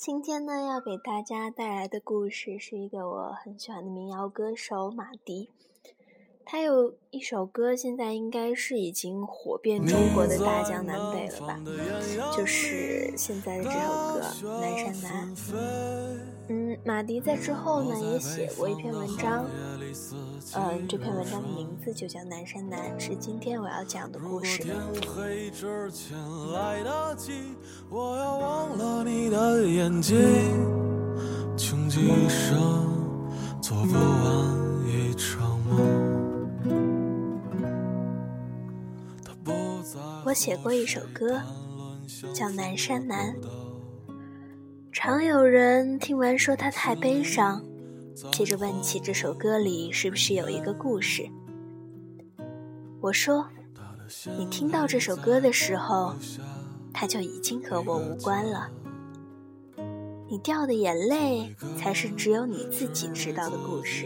今天呢，要给大家带来的故事是一个我很喜欢的民谣歌手马迪。他有一首歌，现在应该是已经火遍中国的大江南北了吧？就是现在的这首歌《南山南》。嗯，马迪在之后呢也写过一篇文章，嗯，这篇文章的名字就叫《南山南》，是今天我要讲的故事。做不完一场梦。我写过一首歌，叫《南山南》。常有人听完说他太悲伤，接着问起这首歌里是不是有一个故事。我说，你听到这首歌的时候，它就已经和我无关了。你掉的眼泪，才是只有你自己知道的故事。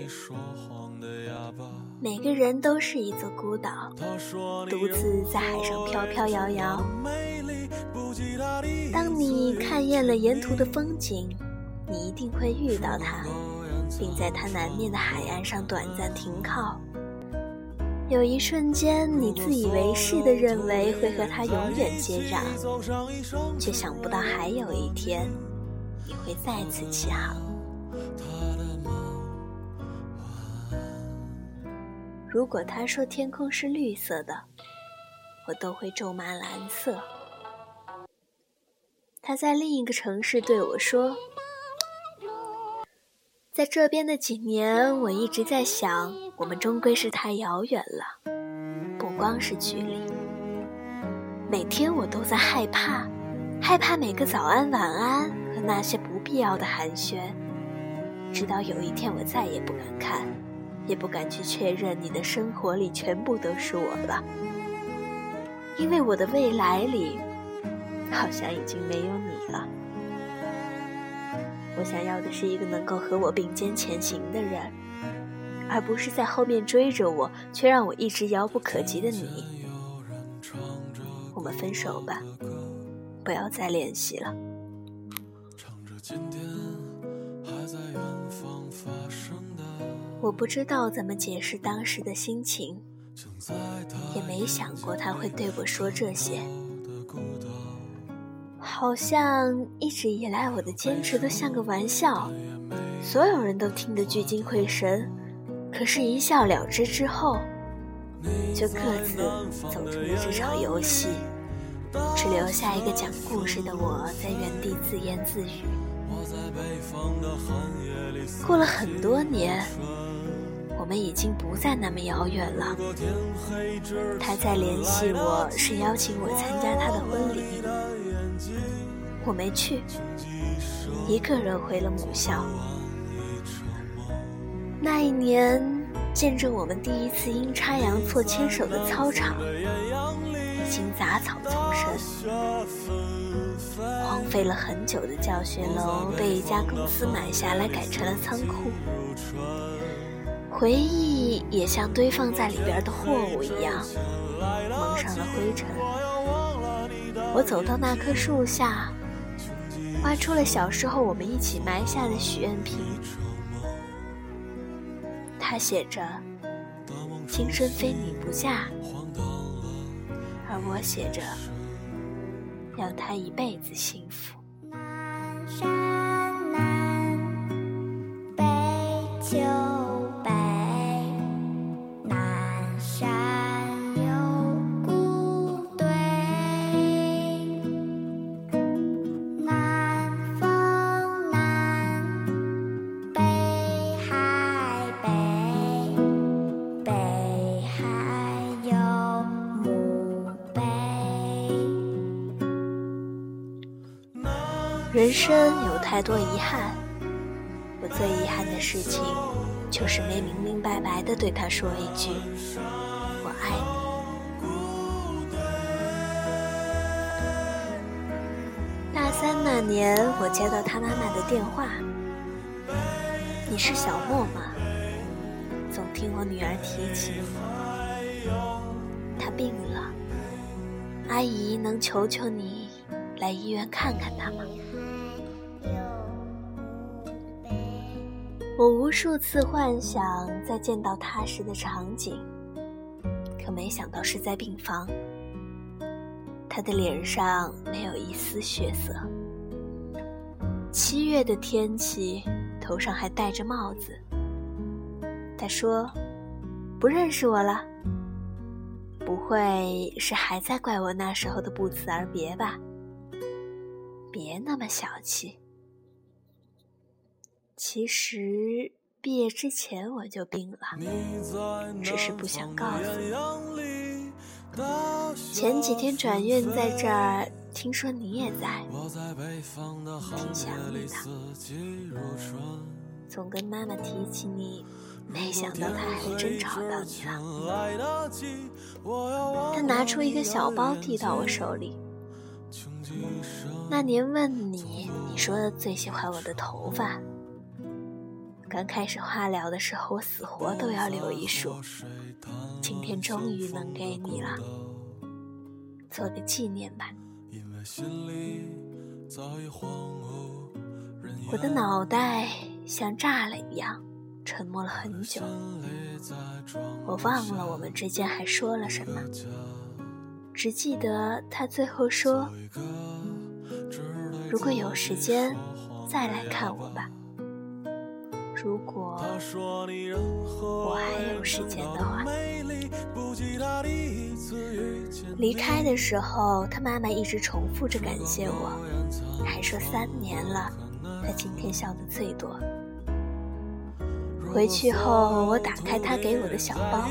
每个人都是一座孤岛，独自在海上飘飘摇摇。当你看厌了沿途的风景，你一定会遇到他，并在他南面的海岸上短暂停靠。有一瞬间，你自以为是的认为会和他永远接壤，却想不到还有一天，你会再次起航。如果他说天空是绿色的，我都会咒骂蓝色。他在另一个城市对我说：“在这边的几年，我一直在想，我们终归是太遥远了，不光是距离。每天我都在害怕，害怕每个早安、晚安和那些不必要的寒暄，直到有一天我再也不敢看。”也不敢去确认你的生活里全部都是我了，因为我的未来里好像已经没有你了。我想要的是一个能够和我并肩前行的人，而不是在后面追着我却让我一直遥不可及的你。我们分手吧，不要再联系了。我不知道怎么解释当时的心情，也没想过他会对我说这些。好像一直以来我的坚持都像个玩笑，所有人都听得聚精会神，可是，一笑了之之后，就各自走出了这场游戏，只留下一个讲故事的我在原地自言自语。过了很多年。我们已经不再那么遥远了。他在联系我，是邀请我参加他的婚礼。我没去，一个人回了母校。那一年，见证我们第一次阴差阳错牵手的操场，已经杂草丛生。荒废了很久的教学楼，被一家公司买下来，改成了仓库。回忆也像堆放在里边的货物一样，蒙上了灰尘。我走到那棵树下，挖出了小时候我们一起埋下的许愿瓶。他写着“今生非你不嫁”，而我写着“要他一辈子幸福”。人生有太多遗憾，我最遗憾的事情，就是没明明白白的对他说一句“我爱你”。大三那年，我接到他妈妈的电话：“你是小莫吗？总听我女儿提起你，她病了，阿姨能求求你来医院看看她吗？”我无数次幻想再见到他时的场景，可没想到是在病房。他的脸上没有一丝血色。七月的天气，头上还戴着帽子。他说：“不认识我了。”不会是还在怪我那时候的不辞而别吧？别那么小气。其实毕业之前我就病了，只是不想告诉你。前几天转院在这儿，听说你也在，挺想你的。总跟妈妈提起你。没想到他还真吵到你了。他拿出一个小包递到我手里。那年问你，你说最喜欢我的头发。刚开始化疗的时候，我死活都要留一束。今天终于能给你了，做个纪念吧。我的脑袋像炸了一样。沉默了很久，我忘了我们之间还说了什么，只记得他最后说：“如果有时间，再来看我。我还有时间的话。”离开的时候，他妈妈一直重复着感谢我，还说三年了，他今天笑得最多。回去后，我打开他给我的小包，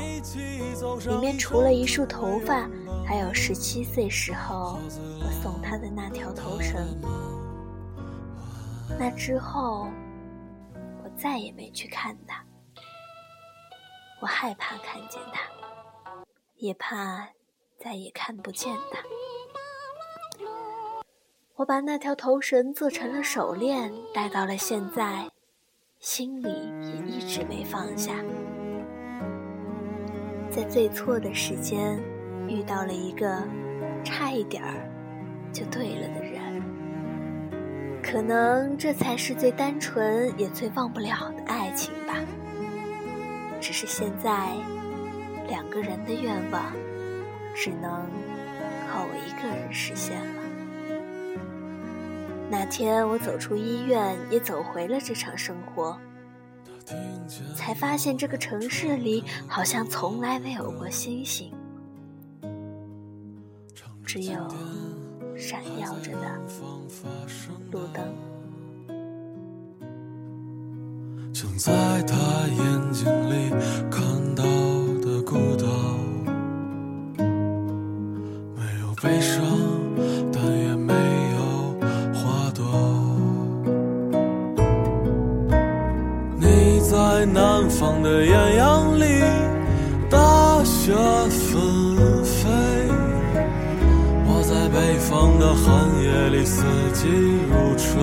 里面除了一束头发，还有十七岁时候我送他的那条头绳。那之后，再也没去看他。我害怕看见他，也怕再也看不见他。我把那条头绳做成了手链，戴到了现在。心里也一直没放下，在最错的时间遇到了一个差一点儿就对了的人，可能这才是最单纯也最忘不了的爱情吧。只是现在两个人的愿望只能靠我一个人实现了。那天我走出医院，也走回了这场生活，才发现这个城市里好像从来没有过星星，只有闪耀着的路灯。在他眼睛里看到的孤岛，没有悲伤。但也没有花朵。你在南方的艳阳寒夜里，四季如春。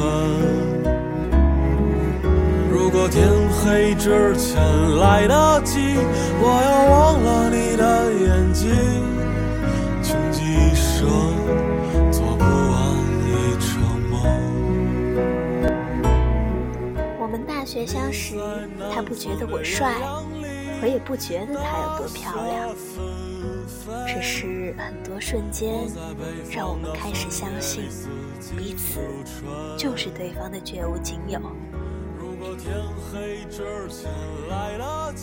如果天黑之前来得及，我要忘了你的眼睛，穷极一生。做不完一场梦。我们大学相识，他不觉得我帅，我也不觉得他有多漂亮。只是很多瞬间，让我们开始相信，彼此就是对方的绝无仅有。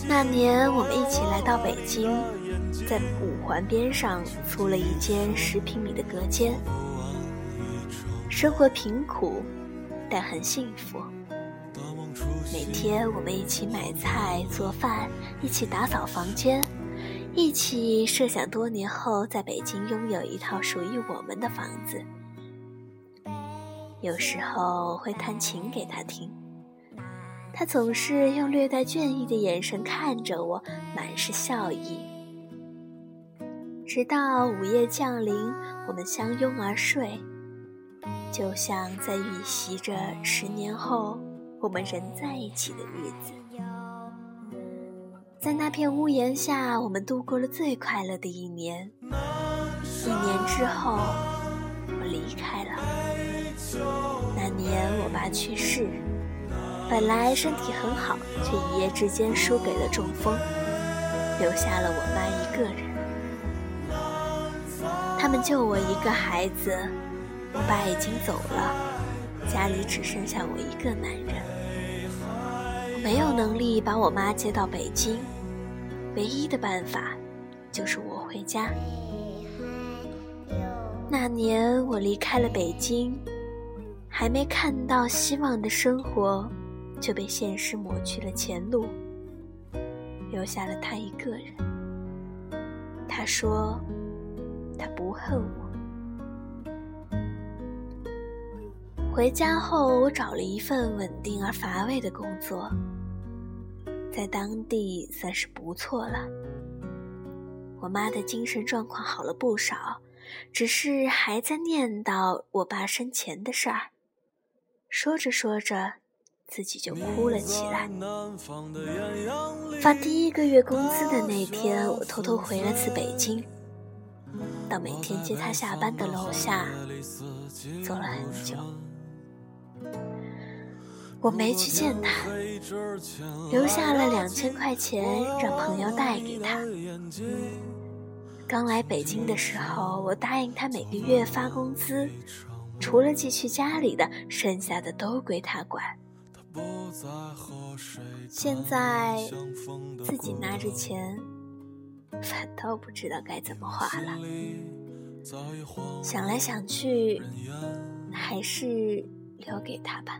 那年我们一起来到北京，在五环边上租了一间十平米的隔间，生活贫苦，但很幸福。每天我们一起买菜做饭，一起打扫房间，一起设想多年后在北京拥有一套属于我们的房子。有时候会弹琴给他听，他总是用略带倦意的眼神看着我，满是笑意。直到午夜降临，我们相拥而睡，就像在预习着十年后。我们仍在一起的日子，在那片屋檐下，我们度过了最快乐的一年。一年之后，我离开了。那年我爸去世，本来身体很好，却一夜之间输给了中风，留下了我妈一个人。他们就我一个孩子，我爸已经走了，家里只剩下我一个男人。没有能力把我妈接到北京，唯一的办法就是我回家。那年我离开了北京，还没看到希望的生活，就被现实抹去了前路，留下了他一个人。他说。他不恨我。回家后，我找了一份稳定而乏味的工作，在当地算是不错了。我妈的精神状况好了不少，只是还在念叨我爸生前的事儿。说着说着，自己就哭了起来。发第一个月工资的那天，我偷偷回了次北京。到每天接他下班的楼下，坐了很久。我没去见他，留下了两千块钱让朋友带给他。刚来北京的时候，我答应他每个月发工资，除了寄去家里的，剩下的都归他管。现在自己拿着钱。反倒不知道该怎么花了。想来想去，还是留给他吧。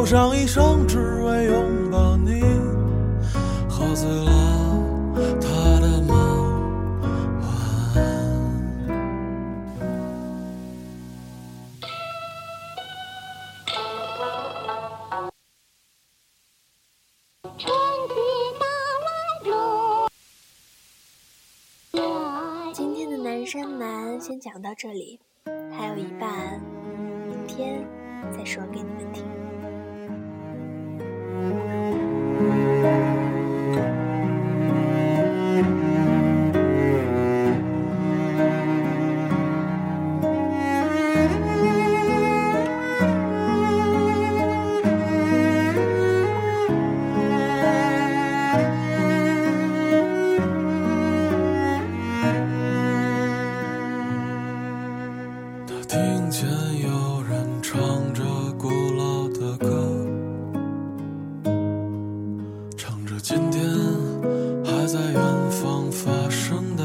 走上一生，只为拥抱你，喝醉了他的梦。晚安。山南先讲到这里，还有一半，明天再说给你们听。今天还在远方发生的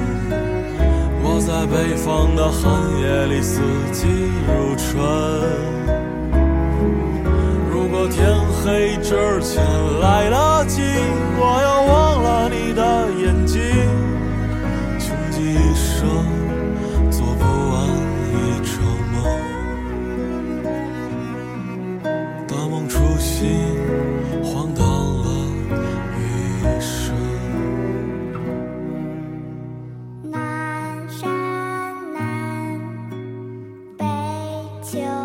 在北方的寒夜里，四季如春。 죠